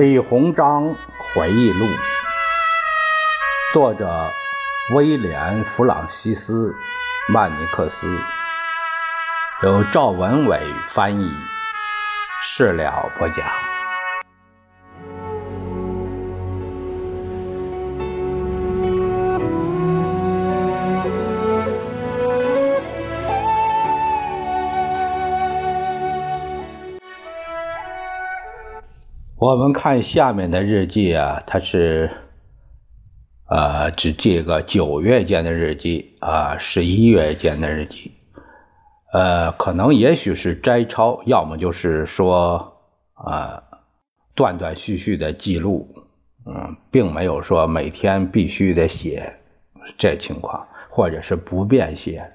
李鸿章回忆录，作者威廉·弗朗西斯·曼尼克斯，由赵文伟翻译，事了不讲。我们看下面的日记啊，它是，呃，只记个九月间的日记啊，十一月间的日记，呃，可能也许是摘抄，要么就是说啊，断断续续的记录，嗯，并没有说每天必须得写这情况，或者是不便写，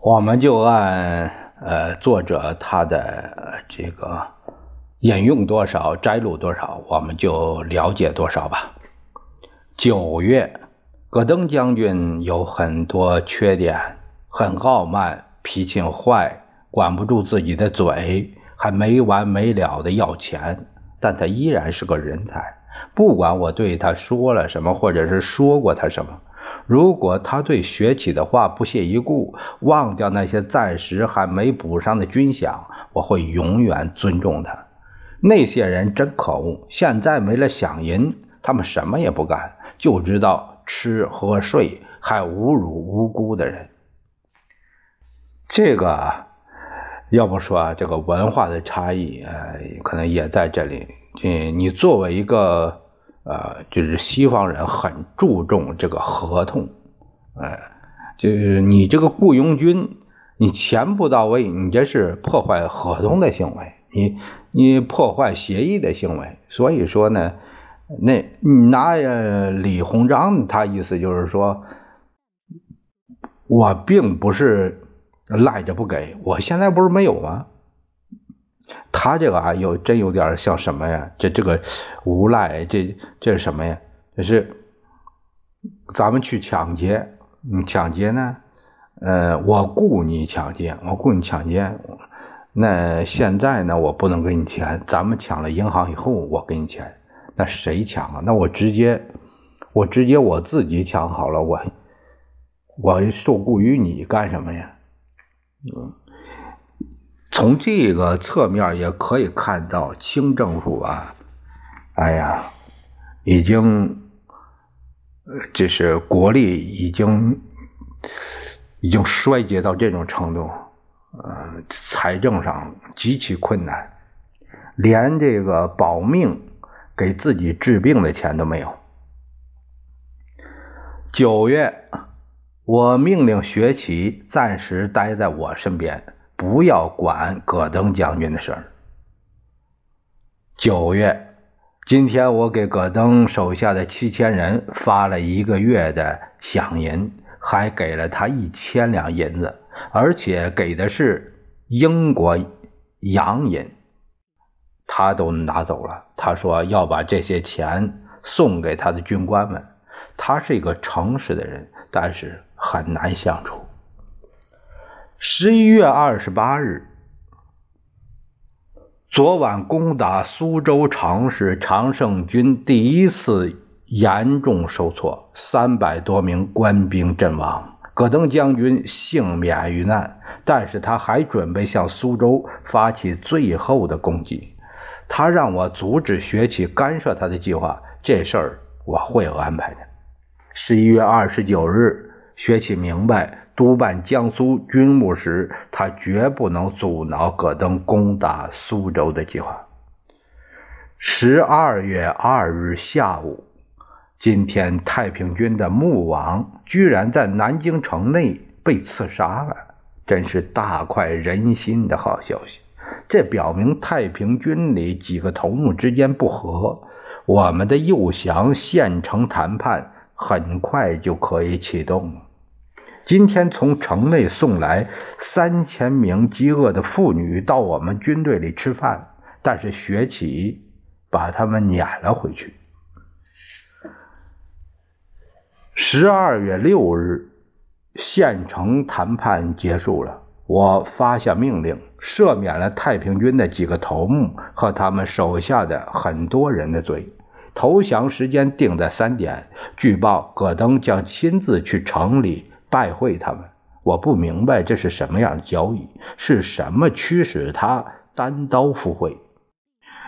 我们就按呃作者他的这个。引用多少，摘录多少，我们就了解多少吧。九月，戈登将军有很多缺点，很傲慢，脾气坏，管不住自己的嘴，还没完没了的要钱。但他依然是个人才，不管我对他说了什么，或者是说过他什么，如果他对学起的话不屑一顾，忘掉那些暂时还没补上的军饷，我会永远尊重他。那些人真可恶！现在没了饷银，他们什么也不干，就知道吃喝睡，还侮辱无辜的人。这个，要不说这个文化的差异，呃，可能也在这里。嗯，你作为一个，呃，就是西方人，很注重这个合同，呃，就是你这个雇佣军，你钱不到位，你这是破坏合同的行为，你。你破坏协议的行为，所以说呢，那拿李鸿章，他意思就是说，我并不是赖着不给，我现在不是没有吗？他这个啊，有真有点像什么呀？这这个无赖，这这是什么呀？这是咱们去抢劫，你抢劫呢？呃，我雇你抢劫，我雇你抢劫。那现在呢？我不能给你钱。咱们抢了银行以后，我给你钱。那谁抢啊？那我直接，我直接我自己抢好了。我，我受雇于你干什么呀？嗯，从这个侧面也可以看到，清政府啊，哎呀，已经，这是国力已经，已经衰竭到这种程度。呃，财政上极其困难，连这个保命给自己治病的钱都没有。九月，我命令学启暂时待在我身边，不要管葛登将军的事儿。九月，今天我给葛登手下的七千人发了一个月的饷银，还给了他一千两银子。而且给的是英国洋银，他都拿走了。他说要把这些钱送给他的军官们。他是一个诚实的人，但是很难相处。十一月二十八日，昨晚攻打苏州城时，常胜军第一次严重受挫，三百多名官兵阵亡。葛登将军幸免于难，但是他还准备向苏州发起最后的攻击。他让我阻止学启干涉他的计划，这事儿我会有安排的。十一月二十九日，学启明白，督办江苏军务时，他绝不能阻挠葛登攻打苏州的计划。十二月二日下午。今天太平军的穆王居然在南京城内被刺杀了，真是大快人心的好消息。这表明太平军里几个头目之间不和，我们的诱降县城谈判很快就可以启动了。今天从城内送来三千名饥饿的妇女到我们军队里吃饭，但是学起把他们撵了回去。十二月六日，县城谈判结束了。我发下命令，赦免了太平军的几个头目和他们手下的很多人的罪。投降时间定在三点。据报，葛登将亲自去城里拜会他们。我不明白这是什么样的交易，是什么驱使他单刀赴会？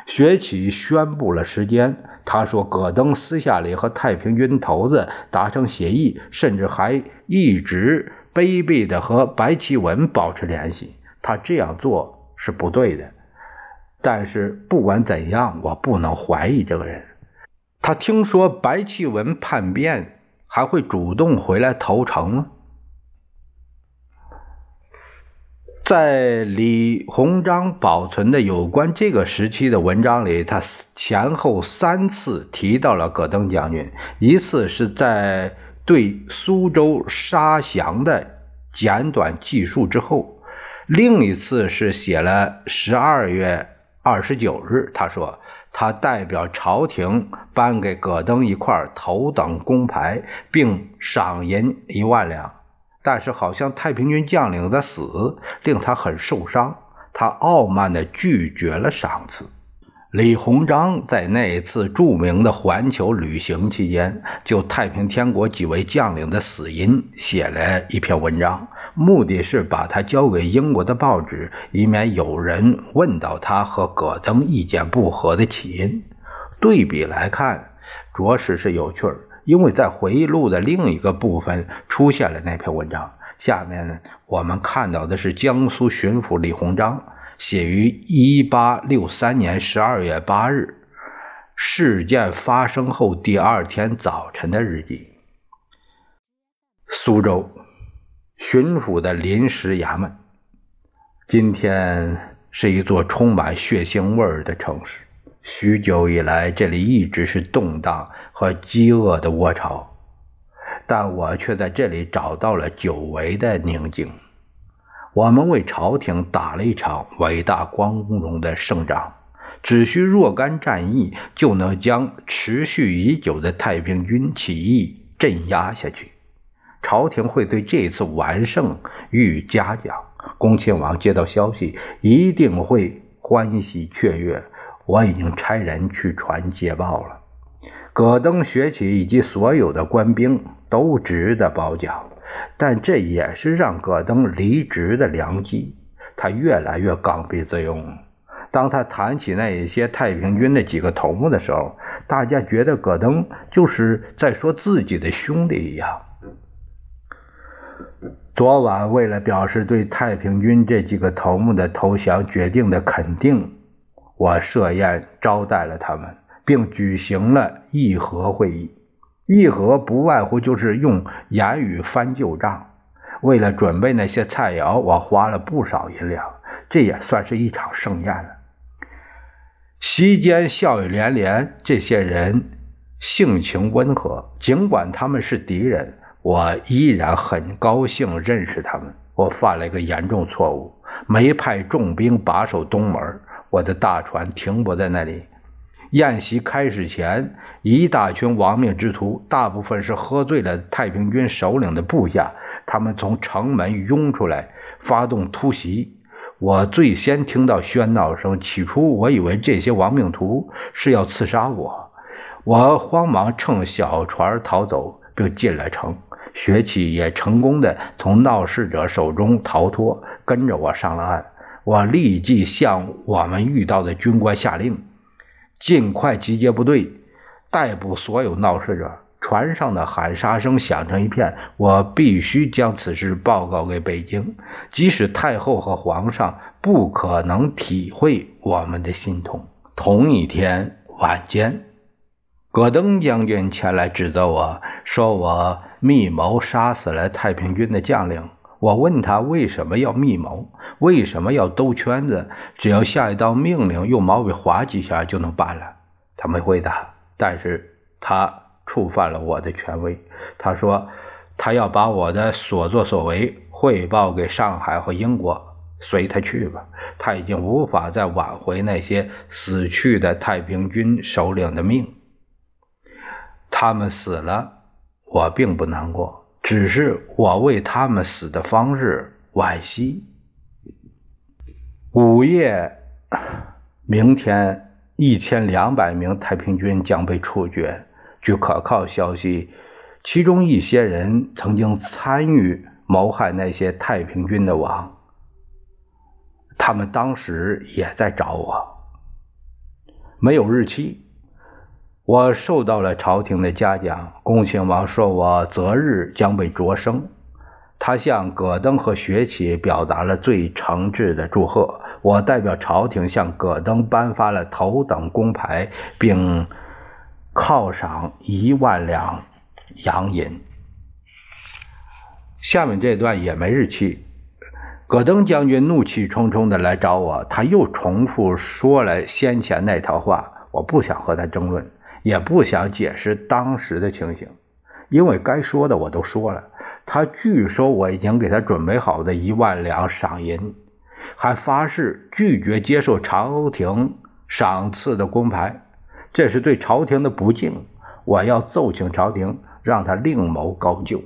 薛起宣布了时间。他说，葛登私下里和太平军头子达成协议，甚至还一直卑鄙地和白其文保持联系。他这样做是不对的。但是不管怎样，我不能怀疑这个人。他听说白其文叛变，还会主动回来投诚吗？在李鸿章保存的有关这个时期的文章里，他前后三次提到了葛登将军。一次是在对苏州杀降的简短记述之后，另一次是写了十二月二十九日，他说他代表朝廷颁给葛登一块头等工牌，并赏银一万两。但是，好像太平军将领的死令他很受伤，他傲慢地拒绝了赏赐。李鸿章在那一次著名的环球旅行期间，就太平天国几位将领的死因写了一篇文章，目的是把它交给英国的报纸，以免有人问到他和葛登意见不合的起因。对比来看，着实是有趣儿。因为在回忆录的另一个部分出现了那篇文章。下面我们看到的是江苏巡抚李鸿章写于一八六三年十二月八日事件发生后第二天早晨的日记。苏州巡抚的临时衙门，今天是一座充满血腥味儿的城市。许久以来，这里一直是动荡和饥饿的窝巢，但我却在这里找到了久违的宁静。我们为朝廷打了一场伟大光荣的胜仗，只需若干战役，就能将持续已久的太平军起义镇压下去。朝廷会对这次完胜予以嘉奖。恭亲王接到消息，一定会欢喜雀跃。我已经差人去传捷报了。葛登、学起以及所有的官兵都值得褒奖，但这也是让葛登离职的良机。他越来越刚愎自用。当他谈起那一些太平军的几个头目的时候，大家觉得葛登就是在说自己的兄弟一样。昨晚为了表示对太平军这几个头目的投降决定的肯定。我设宴招待了他们，并举行了议和会议。议和不外乎就是用言语翻旧账。为了准备那些菜肴，我花了不少银两，这也算是一场盛宴了。席间笑语连连，这些人性情温和，尽管他们是敌人，我依然很高兴认识他们。我犯了一个严重错误，没派重兵把守东门。我的大船停泊在那里。宴席开始前，一大群亡命之徒，大部分是喝醉了太平军首领的部下，他们从城门涌出来，发动突袭。我最先听到喧闹声，起初我以为这些亡命徒是要刺杀我，我慌忙乘小船逃走，并进了城。学起也成功的从闹事者手中逃脱，跟着我上了岸。我立即向我们遇到的军官下令，尽快集结部队，逮捕所有闹事者。船上的喊杀声响成一片。我必须将此事报告给北京，即使太后和皇上不可能体会我们的心痛。同一天晚间，戈登将军前来指责我说我密谋杀死了太平军的将领。我问他为什么要密谋。为什么要兜圈子？只要下一道命令，用毛笔划几下就能办了。他没回答，但是他触犯了我的权威。他说他要把我的所作所为汇报给上海和英国，随他去吧。他已经无法再挽回那些死去的太平军首领的命。他们死了，我并不难过，只是我为他们死的方式惋惜。午夜，明天一千两百名太平军将被处决。据可靠消息，其中一些人曾经参与谋害那些太平军的王。他们当时也在找我，没有日期。我受到了朝廷的嘉奖，恭亲王说我择日将被擢升。他向葛登和学启表达了最诚挚的祝贺。我代表朝廷向葛登颁发了头等工牌，并犒赏一万两洋银。下面这段也没日期。葛登将军怒气冲冲地来找我，他又重复说了先前那套话。我不想和他争论，也不想解释当时的情形，因为该说的我都说了。他拒收我已经给他准备好的一万两赏银，还发誓拒绝接受朝廷赏赐的工牌，这是对朝廷的不敬。我要奏请朝廷，让他另谋高就。